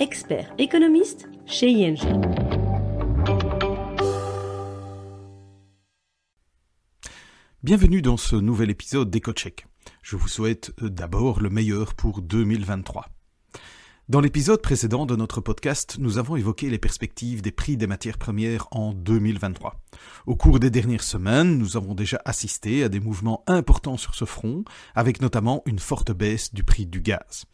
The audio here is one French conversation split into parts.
expert économiste chez ING. Bienvenue dans ce nouvel épisode d'EcoCheck. Je vous souhaite euh, d'abord le meilleur pour 2023. Dans l'épisode précédent de notre podcast, nous avons évoqué les perspectives des prix des matières premières en 2023. Au cours des dernières semaines, nous avons déjà assisté à des mouvements importants sur ce front, avec notamment une forte baisse du prix du gaz.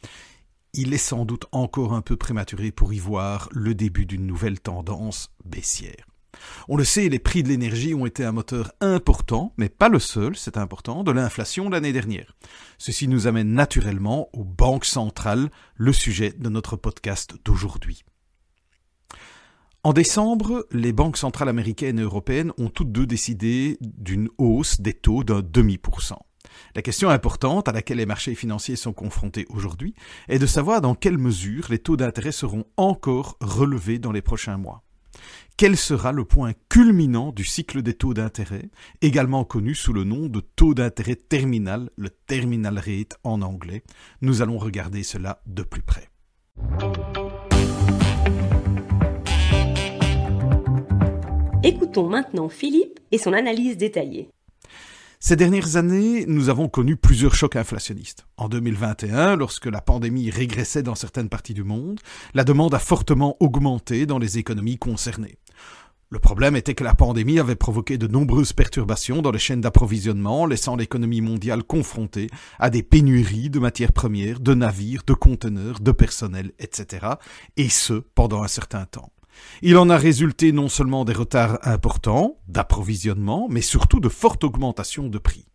Il est sans doute encore un peu prématuré pour y voir le début d'une nouvelle tendance baissière. On le sait, les prix de l'énergie ont été un moteur important, mais pas le seul, c'est important, de l'inflation l'année dernière. Ceci nous amène naturellement aux banques centrales, le sujet de notre podcast d'aujourd'hui. En décembre, les banques centrales américaines et européennes ont toutes deux décidé d'une hausse des taux d'un demi pour cent. La question importante à laquelle les marchés financiers sont confrontés aujourd'hui est de savoir dans quelle mesure les taux d'intérêt seront encore relevés dans les prochains mois quel sera le point culminant du cycle des taux d'intérêt, également connu sous le nom de taux d'intérêt terminal, le terminal rate en anglais? Nous allons regarder cela de plus près. Écoutons maintenant Philippe et son analyse détaillée. Ces dernières années, nous avons connu plusieurs chocs inflationnistes. En 2021, lorsque la pandémie régressait dans certaines parties du monde, la demande a fortement augmenté dans les économies concernées. Le problème était que la pandémie avait provoqué de nombreuses perturbations dans les chaînes d'approvisionnement, laissant l'économie mondiale confrontée à des pénuries de matières premières, de navires, de conteneurs, de personnel, etc. Et ce, pendant un certain temps. Il en a résulté non seulement des retards importants d'approvisionnement, mais surtout de fortes augmentations de prix,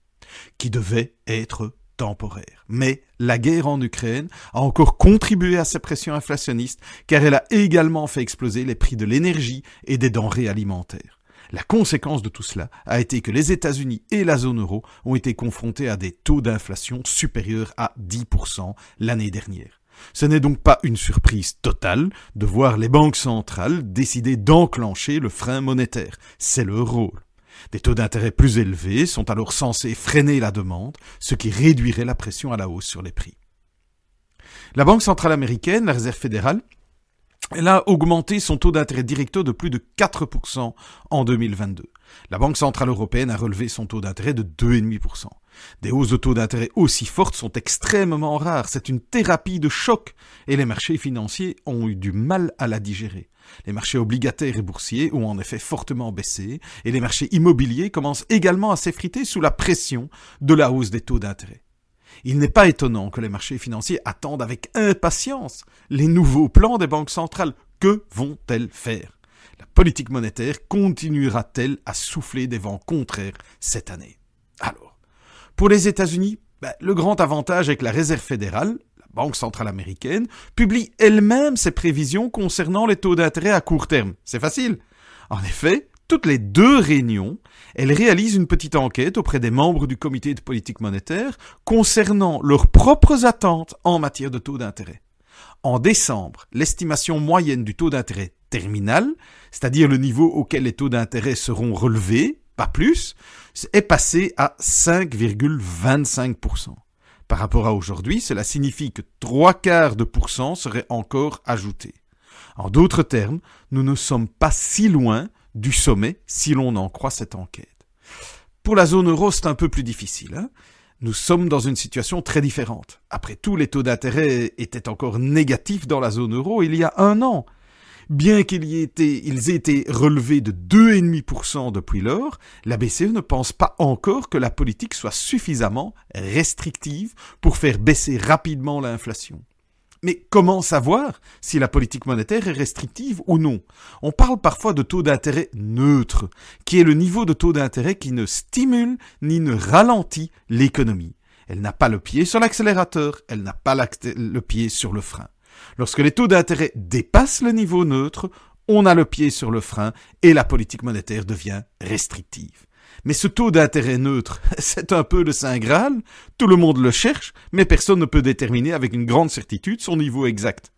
qui devaient être temporaires. Mais la guerre en Ukraine a encore contribué à ces pressions inflationnistes, car elle a également fait exploser les prix de l'énergie et des denrées alimentaires. La conséquence de tout cela a été que les États-Unis et la zone euro ont été confrontés à des taux d'inflation supérieurs à 10% l'année dernière. Ce n'est donc pas une surprise totale de voir les banques centrales décider d'enclencher le frein monétaire. C'est leur rôle. Des taux d'intérêt plus élevés sont alors censés freiner la demande, ce qui réduirait la pression à la hausse sur les prix. La Banque centrale américaine, la Réserve fédérale, elle a augmenté son taux d'intérêt directeur de plus de 4% en 2022. La Banque centrale européenne a relevé son taux d'intérêt de 2,5%. Des hausses de taux d'intérêt aussi fortes sont extrêmement rares. C'est une thérapie de choc et les marchés financiers ont eu du mal à la digérer. Les marchés obligataires et boursiers ont en effet fortement baissé et les marchés immobiliers commencent également à s'effriter sous la pression de la hausse des taux d'intérêt. Il n'est pas étonnant que les marchés financiers attendent avec impatience les nouveaux plans des banques centrales. Que vont-elles faire? La politique monétaire continuera-t-elle à souffler des vents contraires cette année? Pour les États-Unis, ben, le grand avantage est que la Réserve fédérale, la Banque centrale américaine, publie elle-même ses prévisions concernant les taux d'intérêt à court terme. C'est facile. En effet, toutes les deux réunions, elle réalise une petite enquête auprès des membres du comité de politique monétaire concernant leurs propres attentes en matière de taux d'intérêt. En décembre, l'estimation moyenne du taux d'intérêt terminal, c'est-à-dire le niveau auquel les taux d'intérêt seront relevés, pas plus, est passée à 5,25%. Par rapport à aujourd'hui, cela signifie que trois quarts de pourcent seraient encore ajoutés. En d'autres termes, nous ne sommes pas si loin du sommet, si l'on en croit cette enquête. Pour la zone euro, c'est un peu plus difficile. Hein. nous sommes dans une situation très différente. Après tout, les taux d'intérêt étaient encore négatifs dans la zone euro il y a un an. Bien qu'ils aient été, relevés de 2,5% depuis lors, la BCE ne pense pas encore que la politique soit suffisamment restrictive pour faire baisser rapidement l'inflation. Mais comment savoir si la politique monétaire est restrictive ou non? On parle parfois de taux d'intérêt neutre, qui est le niveau de taux d'intérêt qui ne stimule ni ne ralentit l'économie. Elle n'a pas le pied sur l'accélérateur, elle n'a pas le pied sur le frein. Lorsque les taux d'intérêt dépassent le niveau neutre, on a le pied sur le frein et la politique monétaire devient restrictive. Mais ce taux d'intérêt neutre, c'est un peu le Saint Graal, tout le monde le cherche, mais personne ne peut déterminer avec une grande certitude son niveau exact.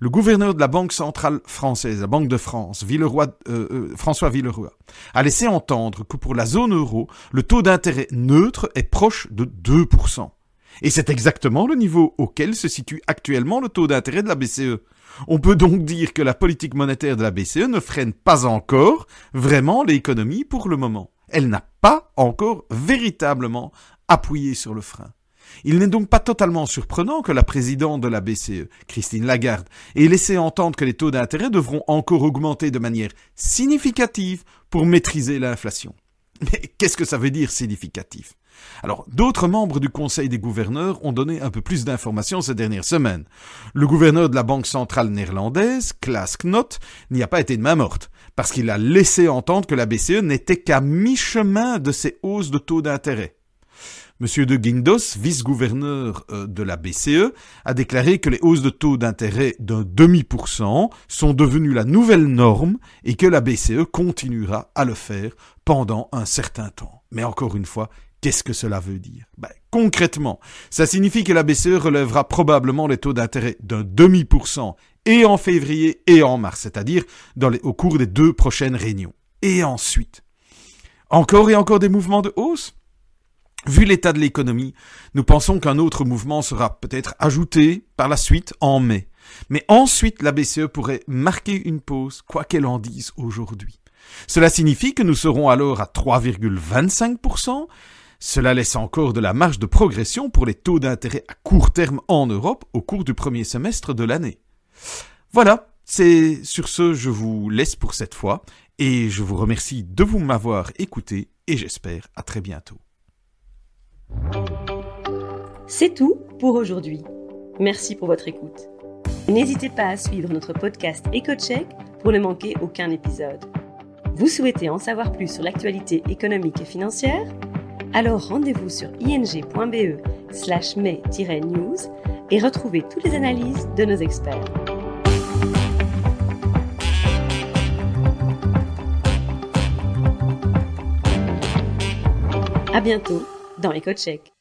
Le gouverneur de la Banque centrale française, la Banque de France, Villeroy, euh, euh, François Villeroy, a laissé entendre que pour la zone euro, le taux d'intérêt neutre est proche de 2%. Et c'est exactement le niveau auquel se situe actuellement le taux d'intérêt de la BCE. On peut donc dire que la politique monétaire de la BCE ne freine pas encore vraiment l'économie pour le moment. Elle n'a pas encore véritablement appuyé sur le frein. Il n'est donc pas totalement surprenant que la présidente de la BCE, Christine Lagarde, ait laissé entendre que les taux d'intérêt devront encore augmenter de manière significative pour maîtriser l'inflation. Mais qu'est-ce que ça veut dire significatif? Alors, d'autres membres du Conseil des gouverneurs ont donné un peu plus d'informations ces dernières semaines. Le gouverneur de la Banque centrale néerlandaise, Klaas Knot, n'y a pas été de main morte, parce qu'il a laissé entendre que la BCE n'était qu'à mi-chemin de ses hausses de taux d'intérêt. Monsieur de Guindos, vice-gouverneur euh, de la BCE, a déclaré que les hausses de taux d'intérêt d'un demi pour cent sont devenues la nouvelle norme et que la BCE continuera à le faire pendant un certain temps. Mais encore une fois, Qu'est-ce que cela veut dire? Ben, Concrètement, ça signifie que la BCE relèvera probablement les taux d'intérêt d'un demi pour cent et en février et en mars, c'est-à-dire au cours des deux prochaines réunions. Et ensuite, encore et encore des mouvements de hausse? Vu l'état de l'économie, nous pensons qu'un autre mouvement sera peut-être ajouté par la suite en mai. Mais ensuite, la BCE pourrait marquer une pause, quoi qu'elle en dise aujourd'hui. Cela signifie que nous serons alors à 3,25%. Cela laisse encore de la marge de progression pour les taux d'intérêt à court terme en Europe au cours du premier semestre de l'année. Voilà, c'est sur ce je vous laisse pour cette fois et je vous remercie de vous m'avoir écouté et j'espère à très bientôt. C'est tout pour aujourd'hui. Merci pour votre écoute. N'hésitez pas à suivre notre podcast EcoCheck pour ne manquer aucun épisode. Vous souhaitez en savoir plus sur l'actualité économique et financière? Alors rendez-vous sur ing.be slash news et retrouvez toutes les analyses de nos experts. À bientôt dans EcoCheck.